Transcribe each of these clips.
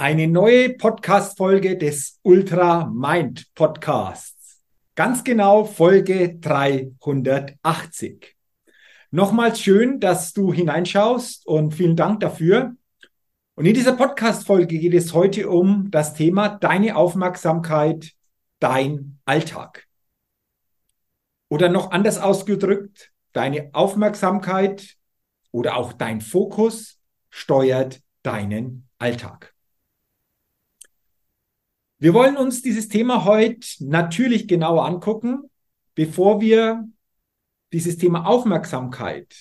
Eine neue Podcast-Folge des Ultra Mind Podcasts. Ganz genau Folge 380. Nochmals schön, dass du hineinschaust und vielen Dank dafür. Und in dieser Podcast-Folge geht es heute um das Thema deine Aufmerksamkeit, dein Alltag. Oder noch anders ausgedrückt, deine Aufmerksamkeit oder auch dein Fokus steuert deinen Alltag. Wir wollen uns dieses Thema heute natürlich genauer angucken, bevor wir dieses Thema Aufmerksamkeit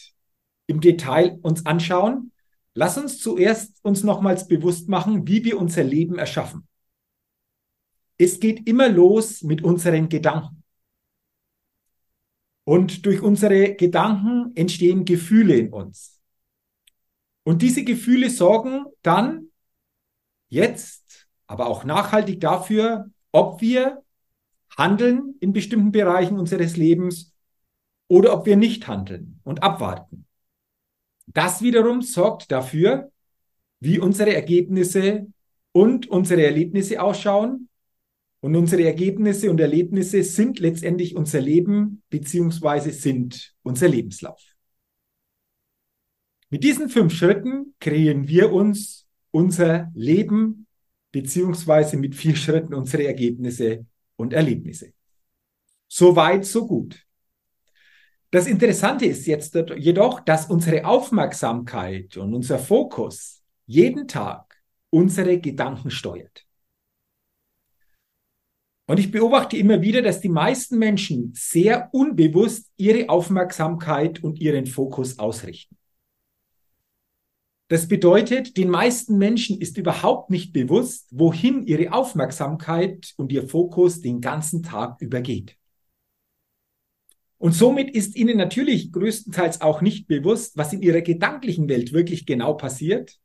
im Detail uns anschauen. Lass uns zuerst uns nochmals bewusst machen, wie wir unser Leben erschaffen. Es geht immer los mit unseren Gedanken. Und durch unsere Gedanken entstehen Gefühle in uns. Und diese Gefühle sorgen dann jetzt aber auch nachhaltig dafür, ob wir handeln in bestimmten Bereichen unseres Lebens oder ob wir nicht handeln und abwarten. Das wiederum sorgt dafür, wie unsere Ergebnisse und unsere Erlebnisse ausschauen. Und unsere Ergebnisse und Erlebnisse sind letztendlich unser Leben beziehungsweise sind unser Lebenslauf. Mit diesen fünf Schritten kreieren wir uns unser Leben beziehungsweise mit vier Schritten unsere Ergebnisse und Erlebnisse. So weit, so gut. Das Interessante ist jetzt jedoch, dass unsere Aufmerksamkeit und unser Fokus jeden Tag unsere Gedanken steuert. Und ich beobachte immer wieder, dass die meisten Menschen sehr unbewusst ihre Aufmerksamkeit und ihren Fokus ausrichten. Das bedeutet, den meisten Menschen ist überhaupt nicht bewusst, wohin ihre Aufmerksamkeit und ihr Fokus den ganzen Tag übergeht. Und somit ist ihnen natürlich größtenteils auch nicht bewusst, was in ihrer gedanklichen Welt wirklich genau passiert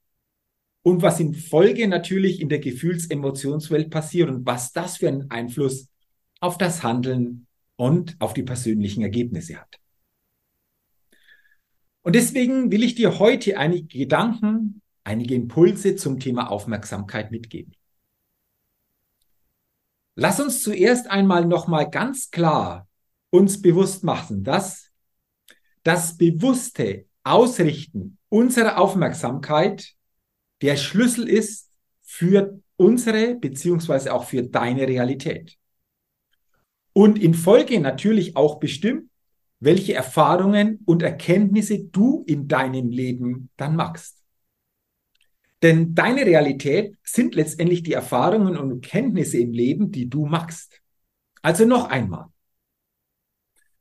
und was in Folge natürlich in der Gefühls-Emotionswelt passiert und was das für einen Einfluss auf das Handeln und auf die persönlichen Ergebnisse hat. Und deswegen will ich dir heute einige Gedanken, einige Impulse zum Thema Aufmerksamkeit mitgeben. Lass uns zuerst einmal nochmal ganz klar uns bewusst machen, dass das bewusste Ausrichten unserer Aufmerksamkeit der Schlüssel ist für unsere beziehungsweise auch für deine Realität. Und in Folge natürlich auch bestimmt, welche Erfahrungen und Erkenntnisse du in deinem Leben dann machst. Denn deine Realität sind letztendlich die Erfahrungen und Erkenntnisse im Leben, die du machst. Also noch einmal.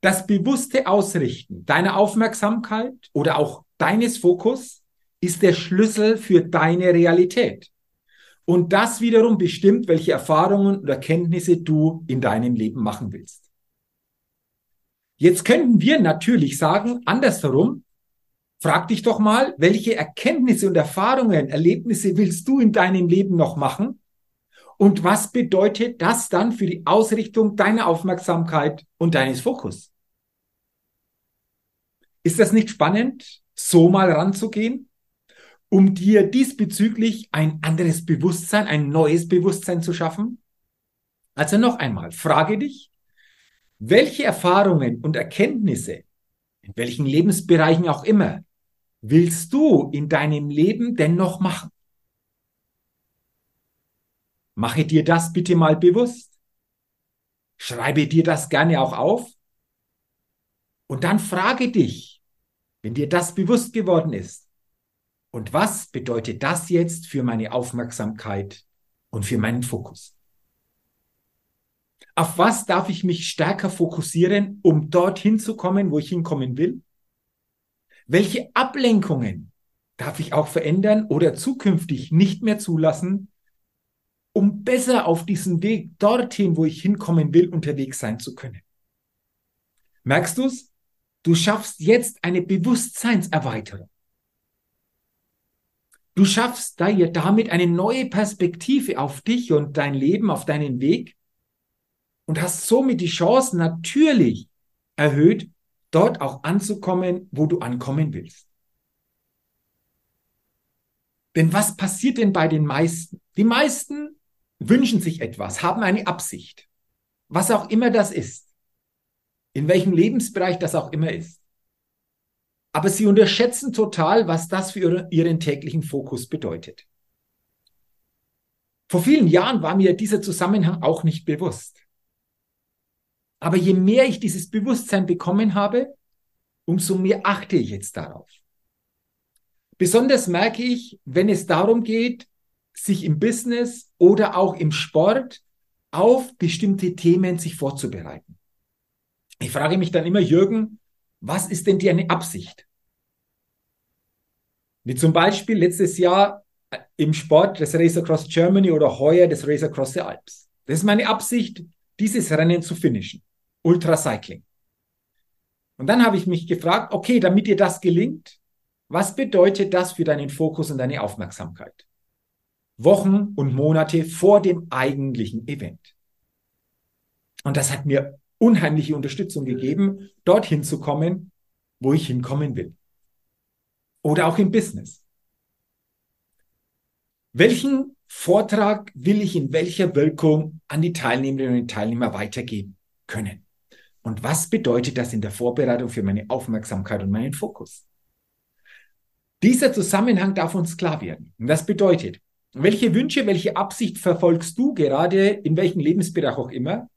Das bewusste Ausrichten deiner Aufmerksamkeit oder auch deines Fokus ist der Schlüssel für deine Realität. Und das wiederum bestimmt, welche Erfahrungen und Erkenntnisse du in deinem Leben machen willst. Jetzt könnten wir natürlich sagen, andersherum, Frag dich doch mal, welche Erkenntnisse und Erfahrungen, Erlebnisse willst du in deinem Leben noch machen? Und was bedeutet das dann für die Ausrichtung deiner Aufmerksamkeit und deines Fokus? Ist das nicht spannend, so mal ranzugehen, um dir diesbezüglich ein anderes Bewusstsein, ein neues Bewusstsein zu schaffen? Also noch einmal, frage dich, welche Erfahrungen und Erkenntnisse, in welchen Lebensbereichen auch immer, willst du in deinem Leben denn noch machen? Mache dir das bitte mal bewusst. Schreibe dir das gerne auch auf. Und dann frage dich, wenn dir das bewusst geworden ist, und was bedeutet das jetzt für meine Aufmerksamkeit und für meinen Fokus? Auf was darf ich mich stärker fokussieren, um dorthin zu kommen, wo ich hinkommen will? Welche Ablenkungen darf ich auch verändern oder zukünftig nicht mehr zulassen, um besser auf diesem Weg dorthin, wo ich hinkommen will, unterwegs sein zu können? Merkst du es? Du schaffst jetzt eine Bewusstseinserweiterung. Du schaffst damit eine neue Perspektive auf dich und dein Leben, auf deinen Weg und hast somit die Chance natürlich erhöht, dort auch anzukommen, wo du ankommen willst. Denn was passiert denn bei den meisten? Die meisten wünschen sich etwas, haben eine Absicht, was auch immer das ist, in welchem Lebensbereich das auch immer ist. Aber sie unterschätzen total, was das für ihren täglichen Fokus bedeutet. Vor vielen Jahren war mir dieser Zusammenhang auch nicht bewusst. Aber je mehr ich dieses Bewusstsein bekommen habe, umso mehr achte ich jetzt darauf. Besonders merke ich, wenn es darum geht, sich im Business oder auch im Sport auf bestimmte Themen sich vorzubereiten. Ich frage mich dann immer, Jürgen, was ist denn dir eine Absicht? Wie zum Beispiel letztes Jahr im Sport das Race Across Germany oder heuer das Race Across the Alps. Das ist meine Absicht, dieses Rennen zu finishen. Ultracycling. Und dann habe ich mich gefragt, okay, damit dir das gelingt, was bedeutet das für deinen Fokus und deine Aufmerksamkeit? Wochen und Monate vor dem eigentlichen Event. Und das hat mir unheimliche Unterstützung gegeben, dorthin zu kommen, wo ich hinkommen will. Oder auch im Business. Welchen Vortrag will ich in welcher Wirkung an die Teilnehmerinnen und Teilnehmer weitergeben können? Und was bedeutet das in der Vorbereitung für meine Aufmerksamkeit und meinen Fokus? Dieser Zusammenhang darf uns klar werden. Und das bedeutet, welche Wünsche, welche Absicht verfolgst du gerade in welchem Lebensbereich auch immer?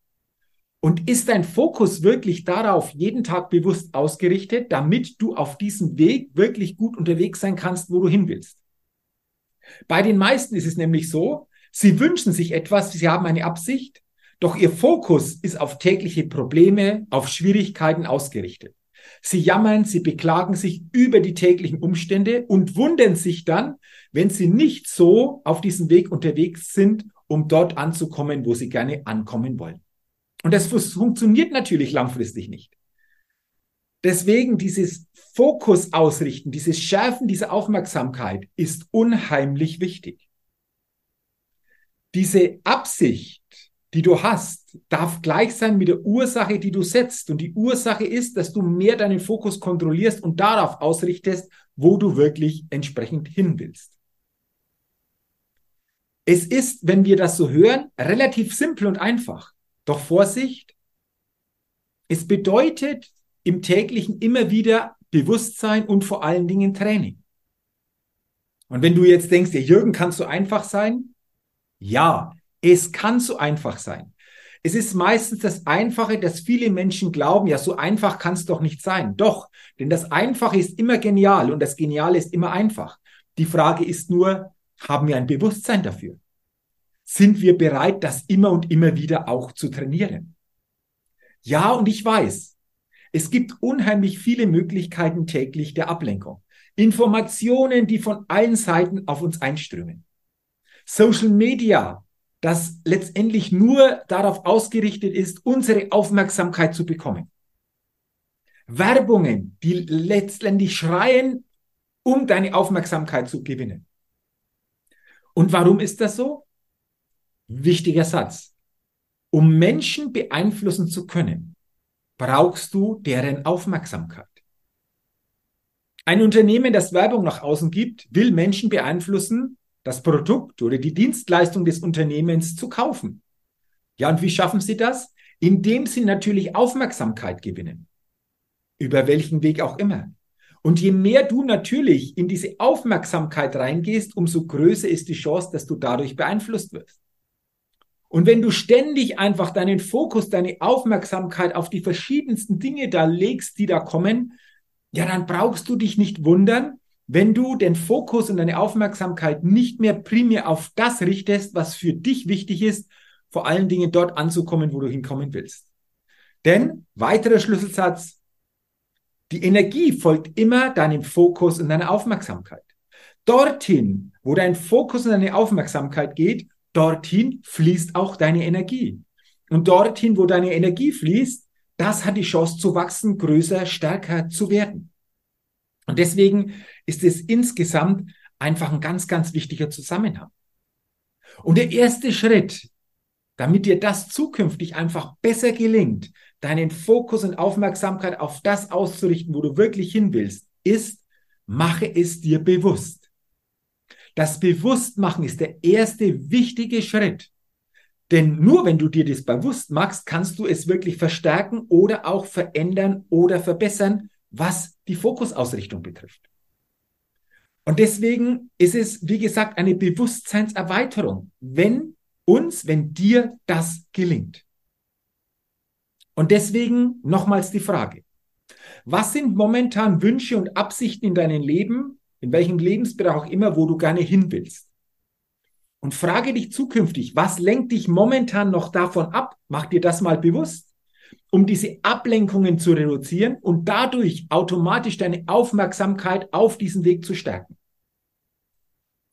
Und ist dein Fokus wirklich darauf jeden Tag bewusst ausgerichtet, damit du auf diesem Weg wirklich gut unterwegs sein kannst, wo du hin willst? Bei den meisten ist es nämlich so, sie wünschen sich etwas, sie haben eine Absicht, doch ihr Fokus ist auf tägliche Probleme, auf Schwierigkeiten ausgerichtet. Sie jammern, sie beklagen sich über die täglichen Umstände und wundern sich dann, wenn sie nicht so auf diesem Weg unterwegs sind, um dort anzukommen, wo sie gerne ankommen wollen. Und das funktioniert natürlich langfristig nicht. Deswegen dieses Fokus ausrichten, dieses Schärfen dieser Aufmerksamkeit ist unheimlich wichtig. Diese Absicht, die du hast, darf gleich sein mit der Ursache, die du setzt. Und die Ursache ist, dass du mehr deinen Fokus kontrollierst und darauf ausrichtest, wo du wirklich entsprechend hin willst. Es ist, wenn wir das so hören, relativ simpel und einfach. Doch Vorsicht, es bedeutet im täglichen immer wieder Bewusstsein und vor allen Dingen Training. Und wenn du jetzt denkst, ja, Jürgen, kann so einfach sein? Ja, es kann so einfach sein. Es ist meistens das Einfache, dass viele Menschen glauben, ja, so einfach kann es doch nicht sein. Doch, denn das Einfache ist immer genial und das Geniale ist immer einfach. Die Frage ist nur, haben wir ein Bewusstsein dafür? Sind wir bereit, das immer und immer wieder auch zu trainieren? Ja, und ich weiß, es gibt unheimlich viele Möglichkeiten täglich der Ablenkung. Informationen, die von allen Seiten auf uns einströmen. Social Media, das letztendlich nur darauf ausgerichtet ist, unsere Aufmerksamkeit zu bekommen. Werbungen, die letztendlich schreien um deine Aufmerksamkeit zu gewinnen. Und warum ist das so? Wichtiger Satz. Um Menschen beeinflussen zu können, brauchst du deren Aufmerksamkeit. Ein Unternehmen, das Werbung nach außen gibt, will Menschen beeinflussen, das Produkt oder die Dienstleistung des Unternehmens zu kaufen. Ja, und wie schaffen sie das? Indem sie natürlich Aufmerksamkeit gewinnen. Über welchen Weg auch immer. Und je mehr du natürlich in diese Aufmerksamkeit reingehst, umso größer ist die Chance, dass du dadurch beeinflusst wirst. Und wenn du ständig einfach deinen Fokus, deine Aufmerksamkeit auf die verschiedensten Dinge da legst, die da kommen, ja, dann brauchst du dich nicht wundern, wenn du den Fokus und deine Aufmerksamkeit nicht mehr primär auf das richtest, was für dich wichtig ist, vor allen Dingen dort anzukommen, wo du hinkommen willst. Denn weiterer Schlüsselsatz, die Energie folgt immer deinem Fokus und deiner Aufmerksamkeit. Dorthin, wo dein Fokus und deine Aufmerksamkeit geht, dorthin fließt auch deine Energie. Und dorthin, wo deine Energie fließt, das hat die Chance zu wachsen, größer, stärker zu werden. Und deswegen ist es insgesamt einfach ein ganz, ganz wichtiger Zusammenhang. Und der erste Schritt, damit dir das zukünftig einfach besser gelingt, deinen Fokus und Aufmerksamkeit auf das auszurichten, wo du wirklich hin willst, ist, mache es dir bewusst. Das Bewusstmachen ist der erste wichtige Schritt. Denn nur wenn du dir das bewusst machst, kannst du es wirklich verstärken oder auch verändern oder verbessern, was die Fokusausrichtung betrifft. Und deswegen ist es, wie gesagt, eine Bewusstseinserweiterung, wenn uns, wenn dir das gelingt. Und deswegen nochmals die Frage. Was sind momentan Wünsche und Absichten in deinem Leben, in welchem Lebensbereich auch immer, wo du gerne hin willst? Und frage dich zukünftig, was lenkt dich momentan noch davon ab? Mach dir das mal bewusst, um diese Ablenkungen zu reduzieren und dadurch automatisch deine Aufmerksamkeit auf diesen Weg zu stärken.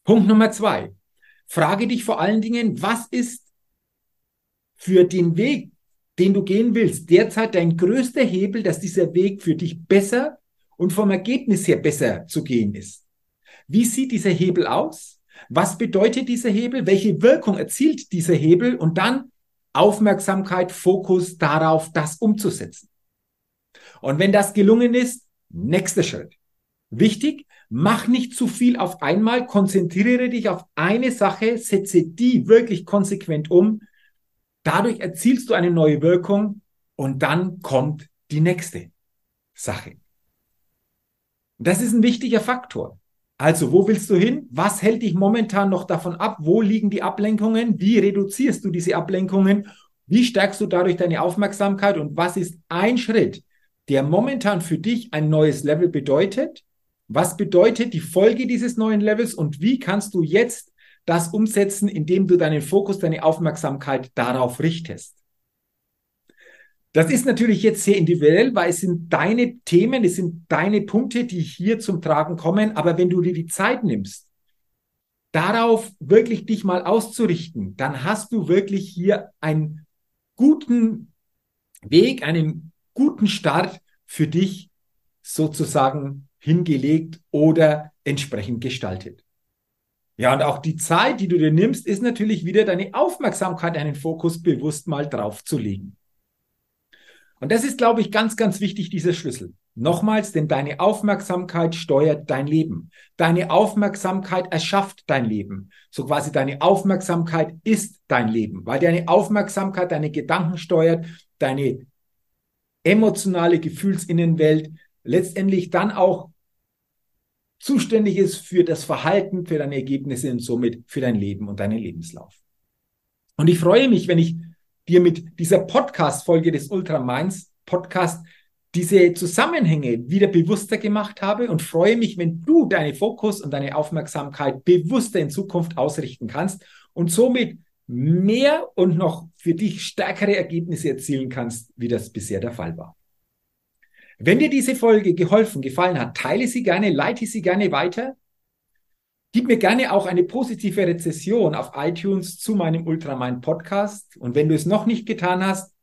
Punkt Nummer zwei. Frage dich vor allen Dingen, was ist für den Weg, den du gehen willst, derzeit dein größter Hebel, dass dieser Weg für dich besser und vom Ergebnis her besser zu gehen ist. Wie sieht dieser Hebel aus? Was bedeutet dieser Hebel? Welche Wirkung erzielt dieser Hebel? Und dann Aufmerksamkeit, Fokus darauf, das umzusetzen. Und wenn das gelungen ist, nächster Schritt. Wichtig, mach nicht zu viel auf einmal, konzentriere dich auf eine Sache, setze die wirklich konsequent um Dadurch erzielst du eine neue Wirkung und dann kommt die nächste Sache. Das ist ein wichtiger Faktor. Also, wo willst du hin? Was hält dich momentan noch davon ab? Wo liegen die Ablenkungen? Wie reduzierst du diese Ablenkungen? Wie stärkst du dadurch deine Aufmerksamkeit? Und was ist ein Schritt, der momentan für dich ein neues Level bedeutet? Was bedeutet die Folge dieses neuen Levels? Und wie kannst du jetzt das umsetzen, indem du deinen Fokus, deine Aufmerksamkeit darauf richtest. Das ist natürlich jetzt sehr individuell, weil es sind deine Themen, es sind deine Punkte, die hier zum Tragen kommen. Aber wenn du dir die Zeit nimmst, darauf wirklich dich mal auszurichten, dann hast du wirklich hier einen guten Weg, einen guten Start für dich sozusagen hingelegt oder entsprechend gestaltet. Ja, und auch die Zeit, die du dir nimmst, ist natürlich wieder deine Aufmerksamkeit, deinen Fokus bewusst mal drauf zu legen. Und das ist, glaube ich, ganz, ganz wichtig, dieser Schlüssel. Nochmals, denn deine Aufmerksamkeit steuert dein Leben. Deine Aufmerksamkeit erschafft dein Leben. So quasi deine Aufmerksamkeit ist dein Leben, weil deine Aufmerksamkeit deine Gedanken steuert, deine emotionale Gefühlsinnenwelt, letztendlich dann auch zuständig ist für das Verhalten, für deine Ergebnisse und somit für dein Leben und deinen Lebenslauf. Und ich freue mich, wenn ich dir mit dieser Podcast-Folge des Ultra Minds Podcast diese Zusammenhänge wieder bewusster gemacht habe und freue mich, wenn du deine Fokus und deine Aufmerksamkeit bewusster in Zukunft ausrichten kannst und somit mehr und noch für dich stärkere Ergebnisse erzielen kannst, wie das bisher der Fall war. Wenn dir diese Folge geholfen, gefallen hat, teile sie gerne, leite sie gerne weiter. Gib mir gerne auch eine positive Rezession auf iTunes zu meinem Ultramind Podcast. Und wenn du es noch nicht getan hast,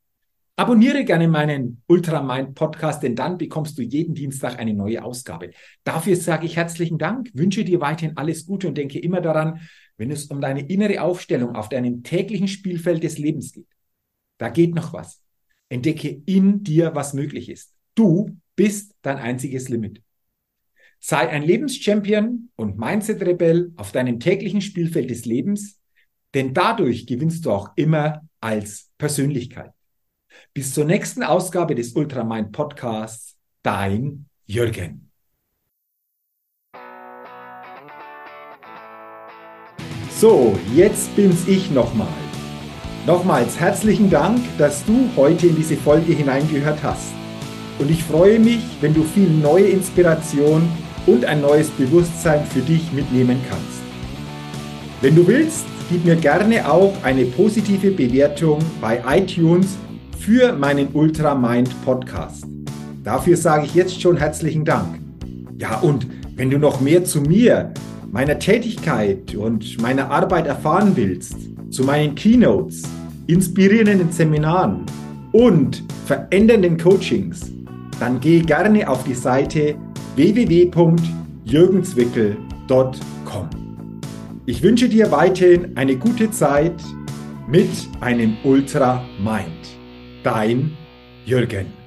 Abonniere gerne meinen Ultramind Podcast, denn dann bekommst du jeden Dienstag eine neue Ausgabe. Dafür sage ich herzlichen Dank, wünsche dir weiterhin alles Gute und denke immer daran, wenn es um deine innere Aufstellung auf deinem täglichen Spielfeld des Lebens geht. Da geht noch was. Entdecke in dir, was möglich ist. Du bist dein einziges Limit. Sei ein Lebenschampion und Mindset-Rebell auf deinem täglichen Spielfeld des Lebens, denn dadurch gewinnst du auch immer als Persönlichkeit. Bis zur nächsten Ausgabe des Ultramind Podcasts, dein Jürgen. So, jetzt bin's ich nochmal. Nochmals herzlichen Dank, dass du heute in diese Folge hineingehört hast. Und ich freue mich, wenn du viel neue Inspiration und ein neues Bewusstsein für dich mitnehmen kannst. Wenn du willst, gib mir gerne auch eine positive Bewertung bei iTunes für meinen Ultramind Podcast. Dafür sage ich jetzt schon herzlichen Dank. Ja, und wenn du noch mehr zu mir, meiner Tätigkeit und meiner Arbeit erfahren willst, zu meinen Keynotes, inspirierenden Seminaren und verändernden Coachings, dann geh gerne auf die Seite www.jürgenswickel.com. Ich wünsche dir weiterhin eine gute Zeit mit einem Ultra Mind. Dein Jürgen.